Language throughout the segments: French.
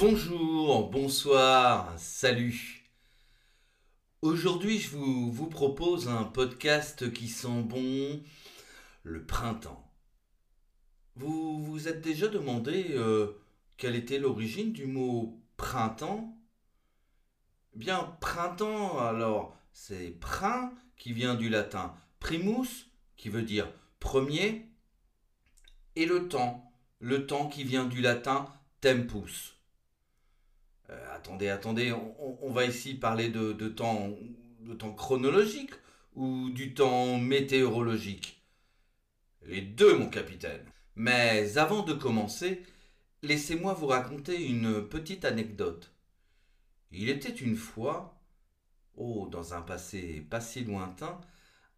Bonjour, bonsoir, salut. Aujourd'hui, je vous, propose un podcast qui sent bon le printemps. Vous vous êtes déjà demandé euh, quelle était l'origine du mot printemps? Eh Bien, printemps, alors, c'est prin qui vient du latin primus, qui veut dire premier, et le temps, le temps qui vient du latin tempus. Euh, attendez, attendez, on, va ici parler de, temps, de temps chronologique ou du temps météorologique? Les deux, mon capitaine. Mais avant de commencer, laissez-moi vous raconter une petite anecdote. Il était une fois, oh, dans un passé pas si lointain,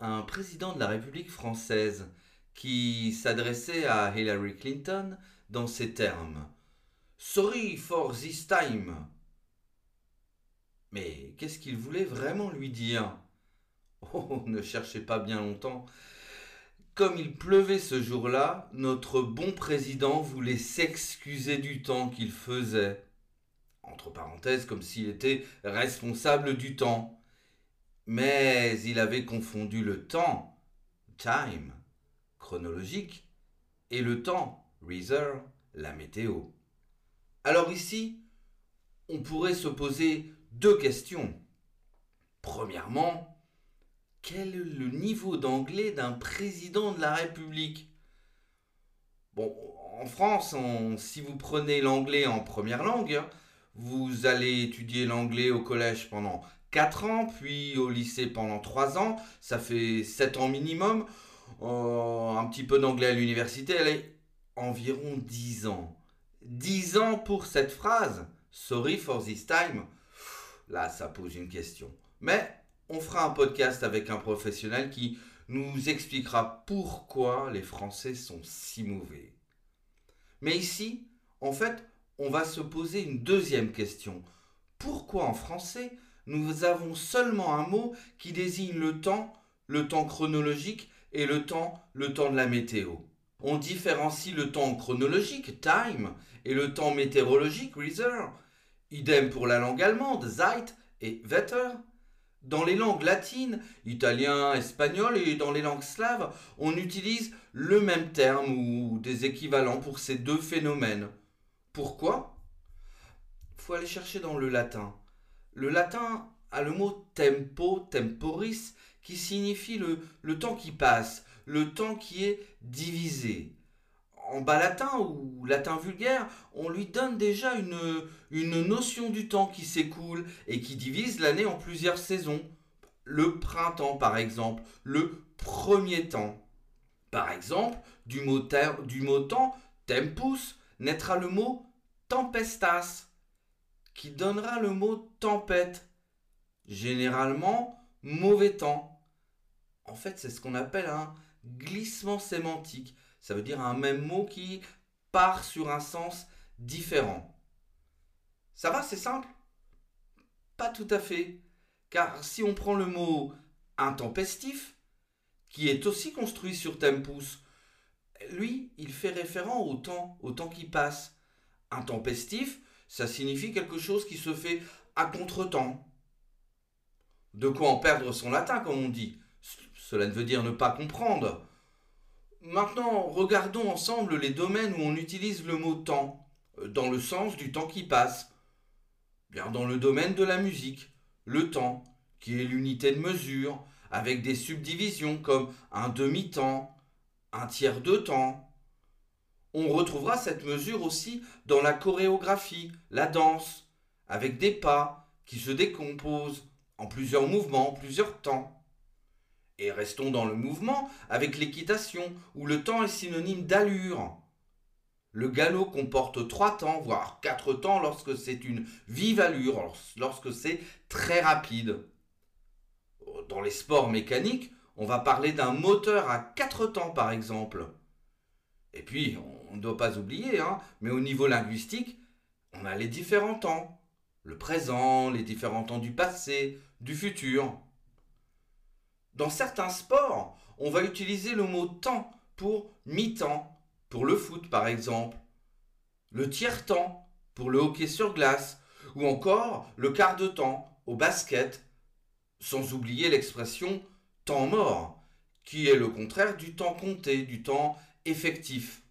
un président de la République française qui s'adressait à Hillary Clinton dans ces termes. Sorry for this time. Mais qu'est-ce qu'il voulait vraiment lui dire? Oh, ne cherchez pas bien longtemps. Comme il pleuvait ce jour-là, notre bon président voulait s'excuser du temps qu'il faisait. Entre parenthèses, comme s'il était responsable du temps. Mais il avait confondu le temps, time, chronologique, et le temps, reserve, la météo. Alors ici, on pourrait se poser deux questions. Premièrement, quel est le niveau d'anglais d'un président de la République? Bon, en France, si vous prenez l'anglais en première langue, vous allez étudier l'anglais au collège pendant 4 ans, puis au lycée pendant 3 ans, ça fait 7 ans minimum. Euh, un petit peu d'anglais à l'université, elle est environ 10 ans. 10 ans pour cette phrase. Sorry for this time. Là, ça pose une question. Mais on fera un podcast avec un professionnel qui nous expliquera pourquoi les Français sont si mauvais. Mais ici, en fait, on va se poser une deuxième question. Pourquoi en français nous avons seulement un mot qui désigne le temps, le temps chronologique et le temps, le temps de la météo? On différencie le temps chronologique, time, et le temps météorologique, reserve. Idem pour la langue allemande, Zeit et Wetter. Dans les langues latines, italien, espagnol et dans les langues slaves, on utilise le même terme ou des équivalents pour ces deux phénomènes. Pourquoi? Faut aller chercher dans le latin. Le latin a le mot tempo, temporis, qui signifie le temps qui passe, le temps qui est divisé. En bas latin ou latin vulgaire, on lui donne déjà une, une notion du temps qui s'écoule et qui divise l'année en plusieurs saisons. Le printemps, par exemple, le premier temps. Par exemple, du mot, du mot temps, tempus, naîtra le mot tempestas, qui donnera le mot tempête. Généralement, mauvais temps. En fait, c'est ce qu'on appelle un glissement sémantique. Ça veut dire un même mot qui part sur un sens différent. Ça va, c'est simple? Pas tout à fait. Car si on prend le mot intempestif, qui est aussi construit sur tempus, lui, il fait référent au temps, au temps qui passe. Intempestif, ça signifie quelque chose qui se fait à contre-temps. De quoi en perdre son latin, comme on dit. Cela ne veut dire ne pas comprendre. Maintenant, regardons ensemble les domaines où on utilise le mot temps, euh, dans le sens du temps qui passe. Bien dans le domaine de la musique, le temps, qui est l'unité de mesure, avec des subdivisions comme un demi-temps, un tiers de temps. On retrouvera cette mesure aussi dans la chorégraphie, la danse, avec des pas qui se décomposent en plusieurs mouvements, plusieurs temps. Et restons dans le mouvement avec l'équitation, où le temps est synonyme d'allure. Le galop comporte trois temps, voire quatre temps lorsque c'est une vive allure, lorsque c'est très rapide. Dans les sports mécaniques, on va parler d'un moteur à quatre temps par exemple. Et puis, on ne doit pas oublier, hein, mais au niveau linguistique, on a les différents temps. Le présent, les différents temps du passé, du futur. Dans certains sports, on va utiliser le mot temps pour mi-temps, pour le foot par exemple. Le tiers-temps pour le hockey sur glace, ou encore le quart de temps au basket, sans oublier l'expression temps mort, qui est le contraire du temps compté, du temps effectif.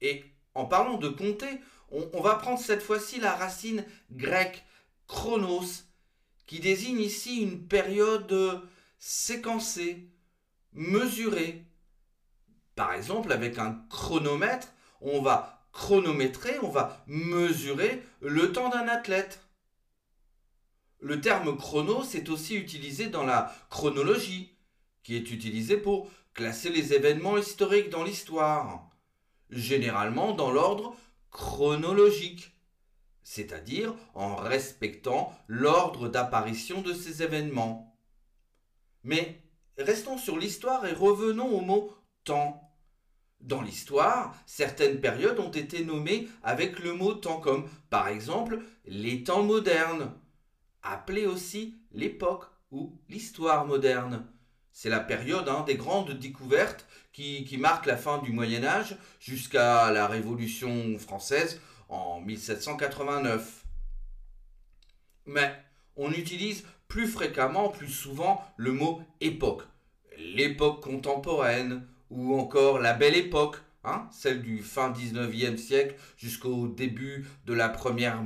Et en parlant de compter, on, va prendre cette fois-ci la racine grecque chronos, qui désigne ici une période séquencée, mesurée. Par exemple, avec un chronomètre, on va chronométrer, on va mesurer le temps d'un athlète. Le terme chronos est aussi utilisé dans la chronologie, qui est utilisé pour classer les événements historiques dans l'histoire, généralement dans l'ordre chronologique, c'est-à-dire en respectant l'ordre d'apparition de ces événements. Mais restons sur l'histoire et revenons au mot temps. Dans l'histoire, certaines périodes ont été nommées avec le mot temps, comme par exemple les temps modernes, appelés aussi l'époque ou l'histoire moderne. C'est la période hein, des grandes découvertes qui, qui marque la fin du Moyen Âge jusqu'à la Révolution française en 1789. Mais on utilise plus fréquemment, plus souvent, le mot époque. L'époque contemporaine, ou encore la belle époque, hein, celle du fin 19e siècle jusqu'au début de la Première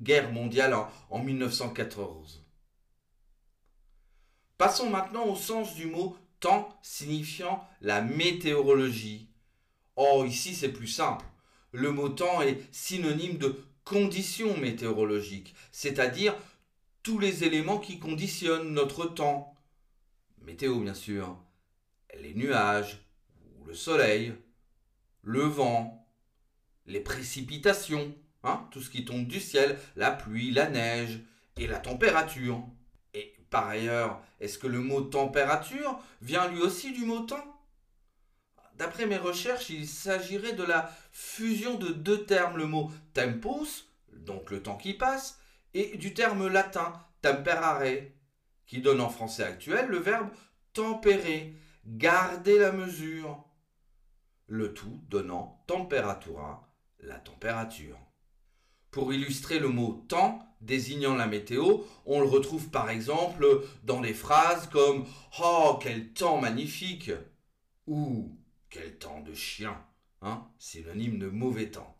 Guerre mondiale en, en 1914. Passons maintenant au sens du mot temps signifiant la météorologie. Oh, ici c'est plus simple. Le mot temps est synonyme de conditions météorologiques, c'est-à-dire tous les éléments qui conditionnent notre temps. Météo bien sûr, les nuages, le soleil, le vent, les précipitations, hein, tout ce qui tombe du ciel, la pluie, la neige et la température. Et par ailleurs, est-ce que le mot température vient lui aussi du mot temps? D'après mes recherches, il s'agirait de la fusion de deux termes, le mot tempus, donc le temps qui passe, et du terme latin temperare, qui donne en français actuel le verbe tempérer, garder la mesure le tout donnant temperatura, la température. Pour illustrer le mot temps désignant la météo, on le retrouve par exemple dans des phrases comme Oh, quel temps magnifique ou Quel temps de chien hein, synonyme de mauvais temps.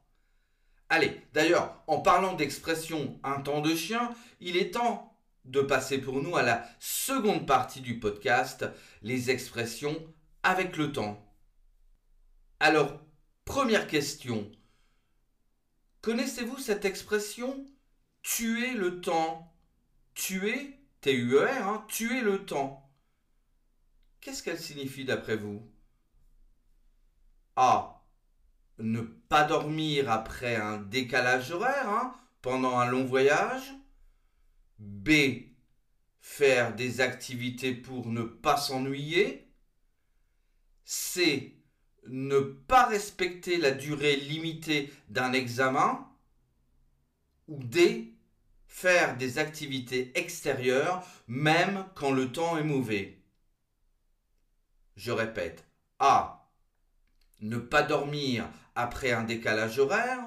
Allez, d'ailleurs, en parlant d'expression un temps de chien, il est temps de passer pour nous à la seconde partie du podcast, les expressions avec le temps. Alors, première question. Connaissez-vous cette expression tuer le temps? Tuer, T-U-E-R, hein, tuer le temps. Qu'est-ce qu'elle signifie d'après vous? A. Ne pas dormir après un décalage horaire hein, pendant un long voyage. B. Faire des activités pour ne pas s'ennuyer. C ne pas respecter la durée limitée d'un examen, ou D, faire des activités extérieures même quand le temps est mauvais. Je répète, A, ne pas dormir après un décalage horaire,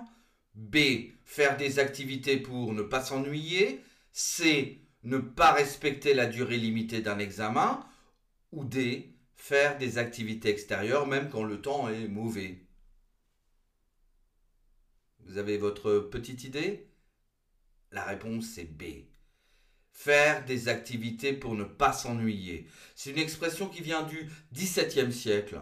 B, faire des activités pour ne pas s'ennuyer, C, ne pas respecter la durée limitée d'un examen, ou D, faire des activités extérieures même quand le temps est mauvais. Vous avez votre petite idée? La réponse est B. Faire des activités pour ne pas s'ennuyer. C'est une expression qui vient du XVIIe siècle.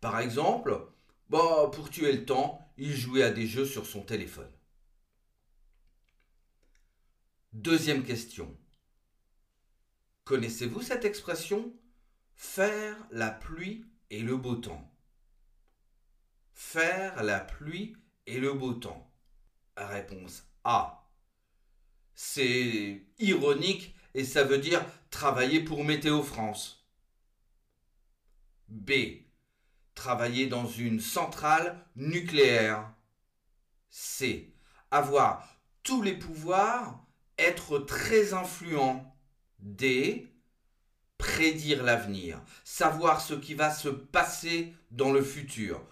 Par exemple, bah, pour tuer le temps, il jouait à des jeux sur son téléphone. Deuxième question. Connaissez-vous cette expression? Faire la pluie et le beau temps. Faire la pluie et le beau temps. Réponse A. C'est ironique et ça veut dire travailler pour Météo France. B. Travailler dans une centrale nucléaire. C. Avoir tous les pouvoirs, être très influent. D prédire l'avenir, savoir ce qui va se passer dans le futur.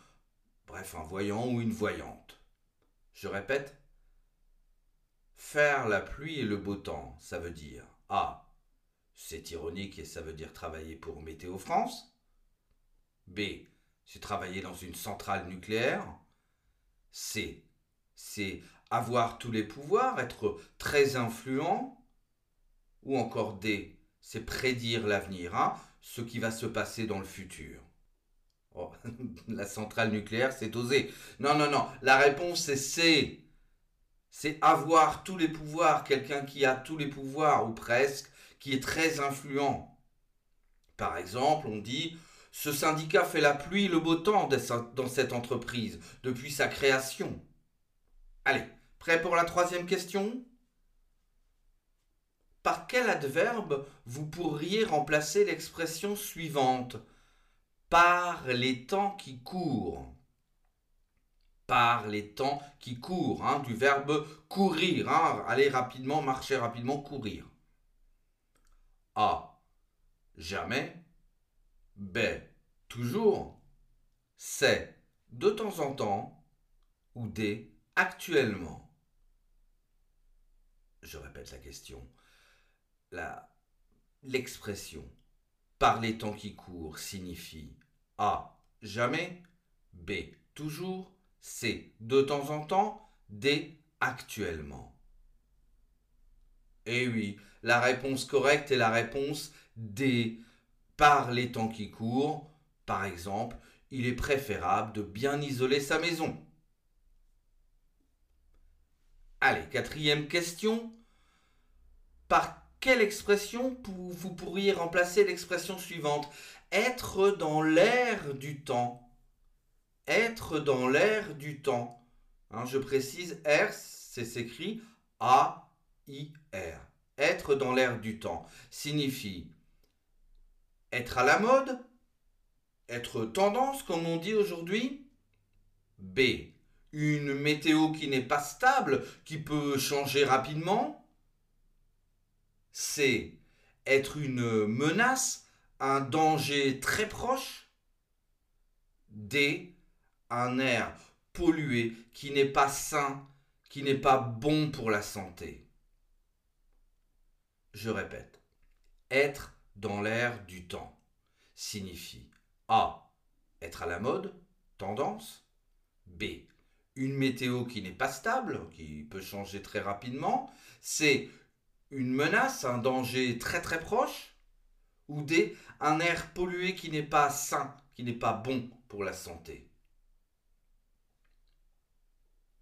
Bref, un voyant ou une voyante. Je répète, Faire la pluie et le beau temps, ça veut dire A. C'est ironique et ça veut dire travailler pour Météo France. B. C'est travailler dans une centrale nucléaire. C. C'est avoir tous les pouvoirs, être très influent. Ou encore D. C'est prédire l'avenir, hein, ce qui va se passer dans le futur. Oh, la centrale nucléaire, c'est osé. Non, non, non. La réponse, c'est C. C'est avoir tous les pouvoirs. Quelqu'un qui a tous les pouvoirs, ou presque, qui est très influent. Par exemple, on dit ce syndicat fait la pluie le beau temps dans cette entreprise depuis sa création. Allez, prêt pour la troisième question? Par quel adverbe vous pourriez remplacer l'expression suivante? Par les temps qui courent. Par les temps qui courent, hein, du verbe courir, hein, aller rapidement, marcher rapidement, courir. A. Jamais. B. Toujours. C. De temps en temps. Ou D. Actuellement. Je répète la question. La, l'expression par les temps qui courent signifie A. Jamais. B. Toujours. C. De temps en temps. D. Actuellement. Eh oui, la réponse correcte est la réponse D. Par les temps qui courent, par exemple, il est préférable de bien isoler sa maison. Allez, quatrième question. Par quelle expression vous pourriez remplacer l'expression suivante? Être dans l'air du temps. Être dans l'air du temps. Hein, je précise, R, c'est s'écrit A-I-R. Être dans l'air du temps signifie être à la mode, être tendance comme on dit aujourd'hui? B. Une météo qui n'est pas stable, qui peut changer rapidement? C'est être une menace, un danger très proche? D. Un air pollué qui n'est pas sain, qui n'est pas bon pour la santé. Je répète, être dans l'air du temps signifie A. Être à la mode, tendance. B. Une météo qui n'est pas stable, qui peut changer très rapidement. C une menace, un danger très très proche, ou D, un air pollué qui n'est pas sain, qui n'est pas bon pour la santé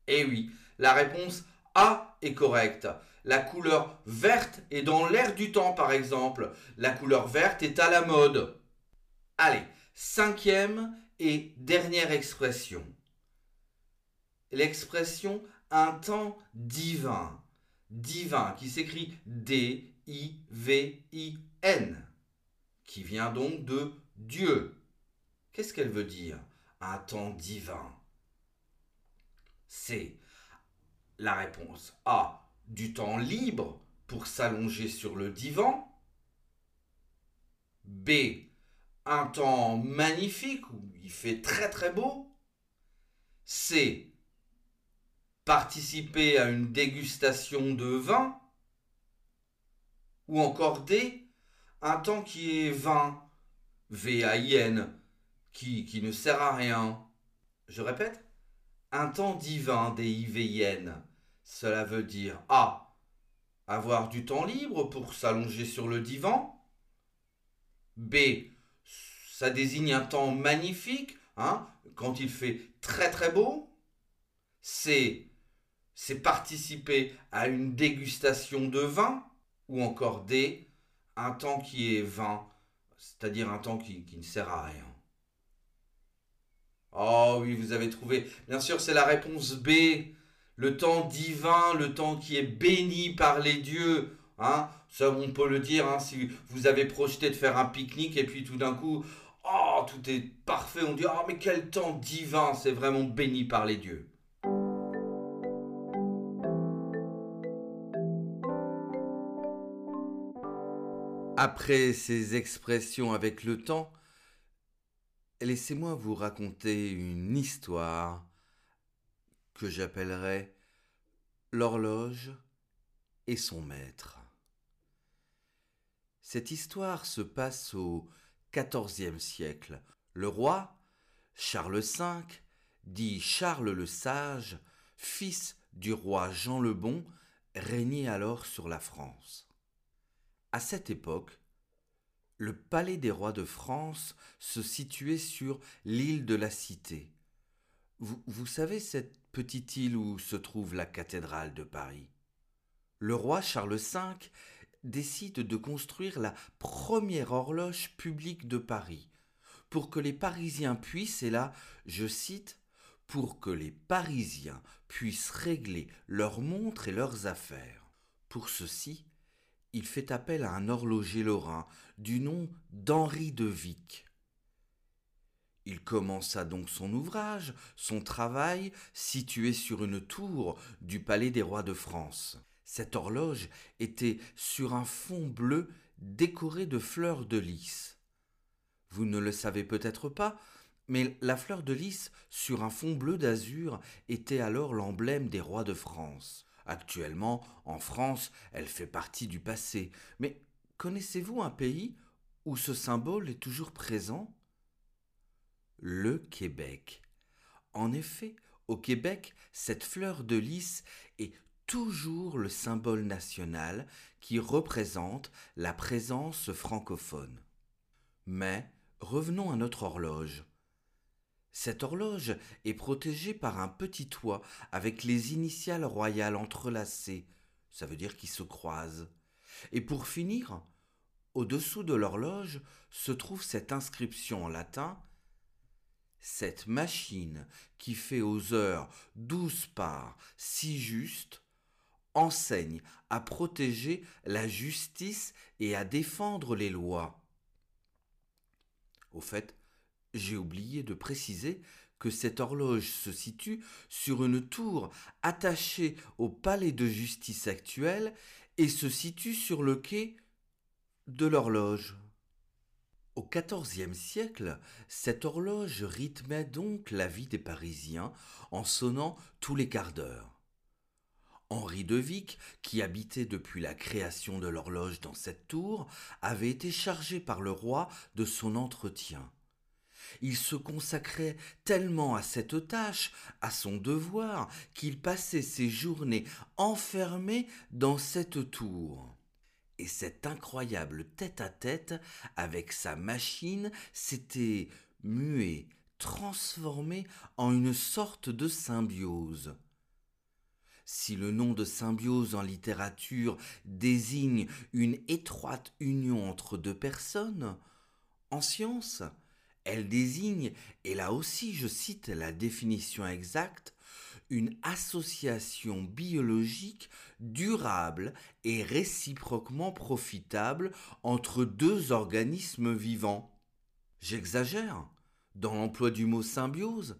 Eh oui, la réponse A est correcte. La couleur verte est dans l'air du temps, par exemple. La couleur verte est à la mode. Allez, cinquième et dernière expression. L'expression un temps divin divin, qui s'écrit D-I-V-I-N, qui vient donc de Dieu. Qu'est-ce qu'elle veut dire Un temps divin? C'est la réponse A. Du temps libre pour s'allonger sur le divan. B. Un temps magnifique où il fait très très beau. C participer à une dégustation de vin Ou encore D, un temps qui est vain, V-A-I-N, qui, qui ne sert à rien. Je répète, un temps divin, D-I-V-I-N. Cela veut dire A. Avoir du temps libre pour s'allonger sur le divan. B. Ça désigne un temps magnifique, hein, quand il fait très très beau. C c'est participer à une dégustation de vin ou encore D, un temps qui est vain, c'est-à-dire un temps qui, qui, ne sert à rien. Oh oui, vous avez trouvé. Bien sûr, c'est la réponse B. Le temps divin, le temps qui est béni par les dieux. Hein Ça, on peut le dire, hein, si vous avez projeté de faire un pique-nique et puis tout d'un coup, oh, tout est parfait. On dit, oh, mais quel temps divin, c'est vraiment béni par les dieux. Après ces expressions avec le temps, laissez-moi vous raconter une histoire que j'appellerai l'horloge et son maître. Cette histoire se passe au XIVe siècle. Le roi, Charles V, dit Charles le Sage, fils du roi Jean le Bon, régnait alors sur la France. À cette époque, le palais des rois de France se situait sur l'île de la Cité. Vous, savez cette petite île où se trouve la cathédrale de Paris? Le roi Charles V décide de construire la première horloge publique de Paris, pour que les Parisiens puissent, et là je cite, pour que les Parisiens puissent régler leurs montres et leurs affaires. Pour ceci, il fait appel à un horloger lorrain du nom d'Henri de Vic. Il commença donc son ouvrage, son travail, situé sur une tour du Palais des Rois de France. Cette horloge était sur un fond bleu décoré de fleurs de lys. Vous ne le savez peut-être pas, mais la fleur de lys sur un fond bleu d'azur était alors l'emblème des rois de France. Actuellement, en France, elle fait partie du passé. Mais connaissez-vous un pays où ce symbole est toujours présent? Le Québec. En effet, au Québec, cette fleur de lys est toujours le symbole national qui représente la présence francophone. Mais revenons à notre horloge. Cette horloge est protégée par un petit toit avec les initiales royales entrelacées, ça veut dire qu'ils se croisent. Et pour finir, au-dessous de l'horloge se trouve cette inscription en latin Cette machine qui fait aux heures douze parts si juste enseigne à protéger la justice et à défendre les lois. Au fait, j'ai oublié de préciser que cette horloge se situe sur une tour attachée au palais de justice actuel et se situe sur le quai de l'horloge. Au XIVe siècle, cette horloge rythmait donc la vie des Parisiens en sonnant tous les quarts d'heure. Henri de Vic, qui habitait depuis la création de l'horloge dans cette tour, avait été chargé par le roi de son entretien. Il se consacrait tellement à cette tâche, à son devoir, qu'il passait ses journées enfermé dans cette tour. Et cet incroyable tête-à-tête avec sa machine s'était mué, transformé en une sorte de symbiose. Si le nom de symbiose en littérature désigne une étroite union entre deux personnes, en science, elle désigne, et là aussi je cite la définition exacte, une association biologique durable et réciproquement profitable entre deux organismes vivants. J'exagère dans l'emploi du mot symbiose.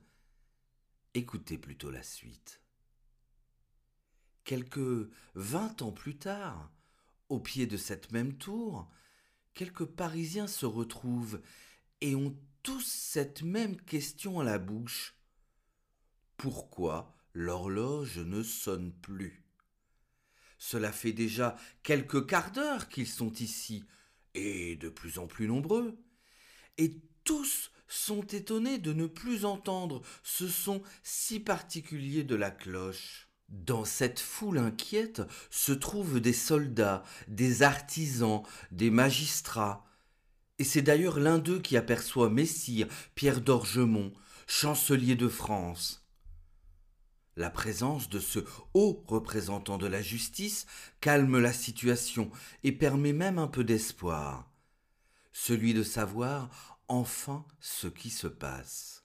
Écoutez plutôt la suite. Quelques vingt ans plus tard, au pied de cette même tour, quelques Parisiens se retrouvent et ont tous cette même question à la bouche. Pourquoi l'horloge ne sonne plus Cela fait déjà quelques quarts d'heure qu'ils sont ici, et de plus en plus nombreux. Et tous sont étonnés de ne plus entendre ce son si particulier de la cloche. Dans cette foule inquiète se trouvent des soldats, des artisans, des magistrats, et c'est d'ailleurs l'un d'eux qui aperçoit Messire Pierre d'Orgemont, chancelier de France. La présence de ce haut représentant de la justice calme la situation et permet même un peu d'espoir, celui de savoir enfin ce qui se passe.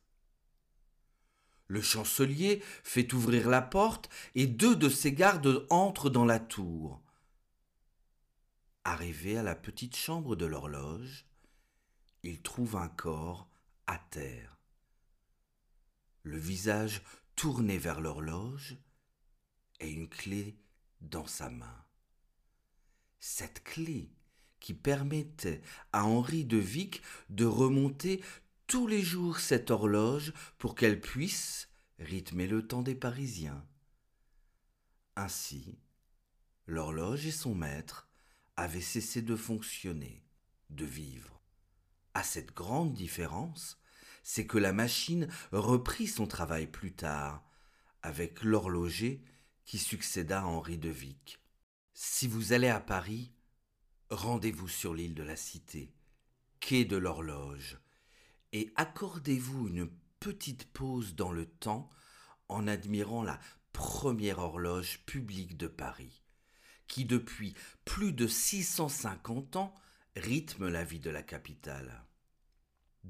Le chancelier fait ouvrir la porte et deux de ses gardes entrent dans la tour. Arrivé à la petite chambre de l'horloge, il trouve un corps à terre, le visage tourné vers l'horloge et une clé dans sa main. Cette clé qui permettait à Henri de Vic de remonter tous les jours cette horloge pour qu'elle puisse rythmer le temps des Parisiens. Ainsi, l'horloge et son maître avaient cessé de fonctionner, de vivre. À cette grande différence, c'est que la machine reprit son travail plus tard, avec l'horloger qui succéda à Henri de Vic. Si vous allez à Paris, rendez-vous sur l'île de la Cité, quai de l'horloge, et accordez-vous une petite pause dans le temps en admirant la première horloge publique de Paris, qui depuis plus de 650 ans rythme la vie de la capitale.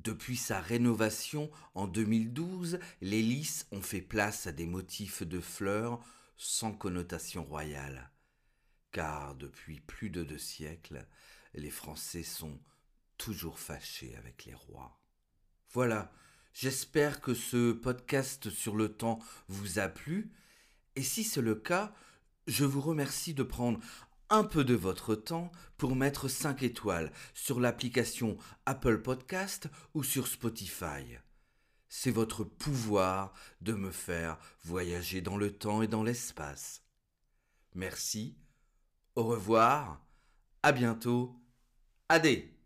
Depuis sa rénovation en 2012, les lys ont fait place à des motifs de fleurs sans connotation royale. Car depuis plus de deux siècles, les Français sont toujours fâchés avec les rois. Voilà, j'espère que ce podcast sur le temps vous a plu, et si c'est le cas, je vous remercie de prendre un peu de votre temps pour mettre 5 étoiles sur l'application Apple Podcast ou sur Spotify. C'est votre pouvoir de me faire voyager dans le temps et dans l'espace. Merci, au revoir, à bientôt, adé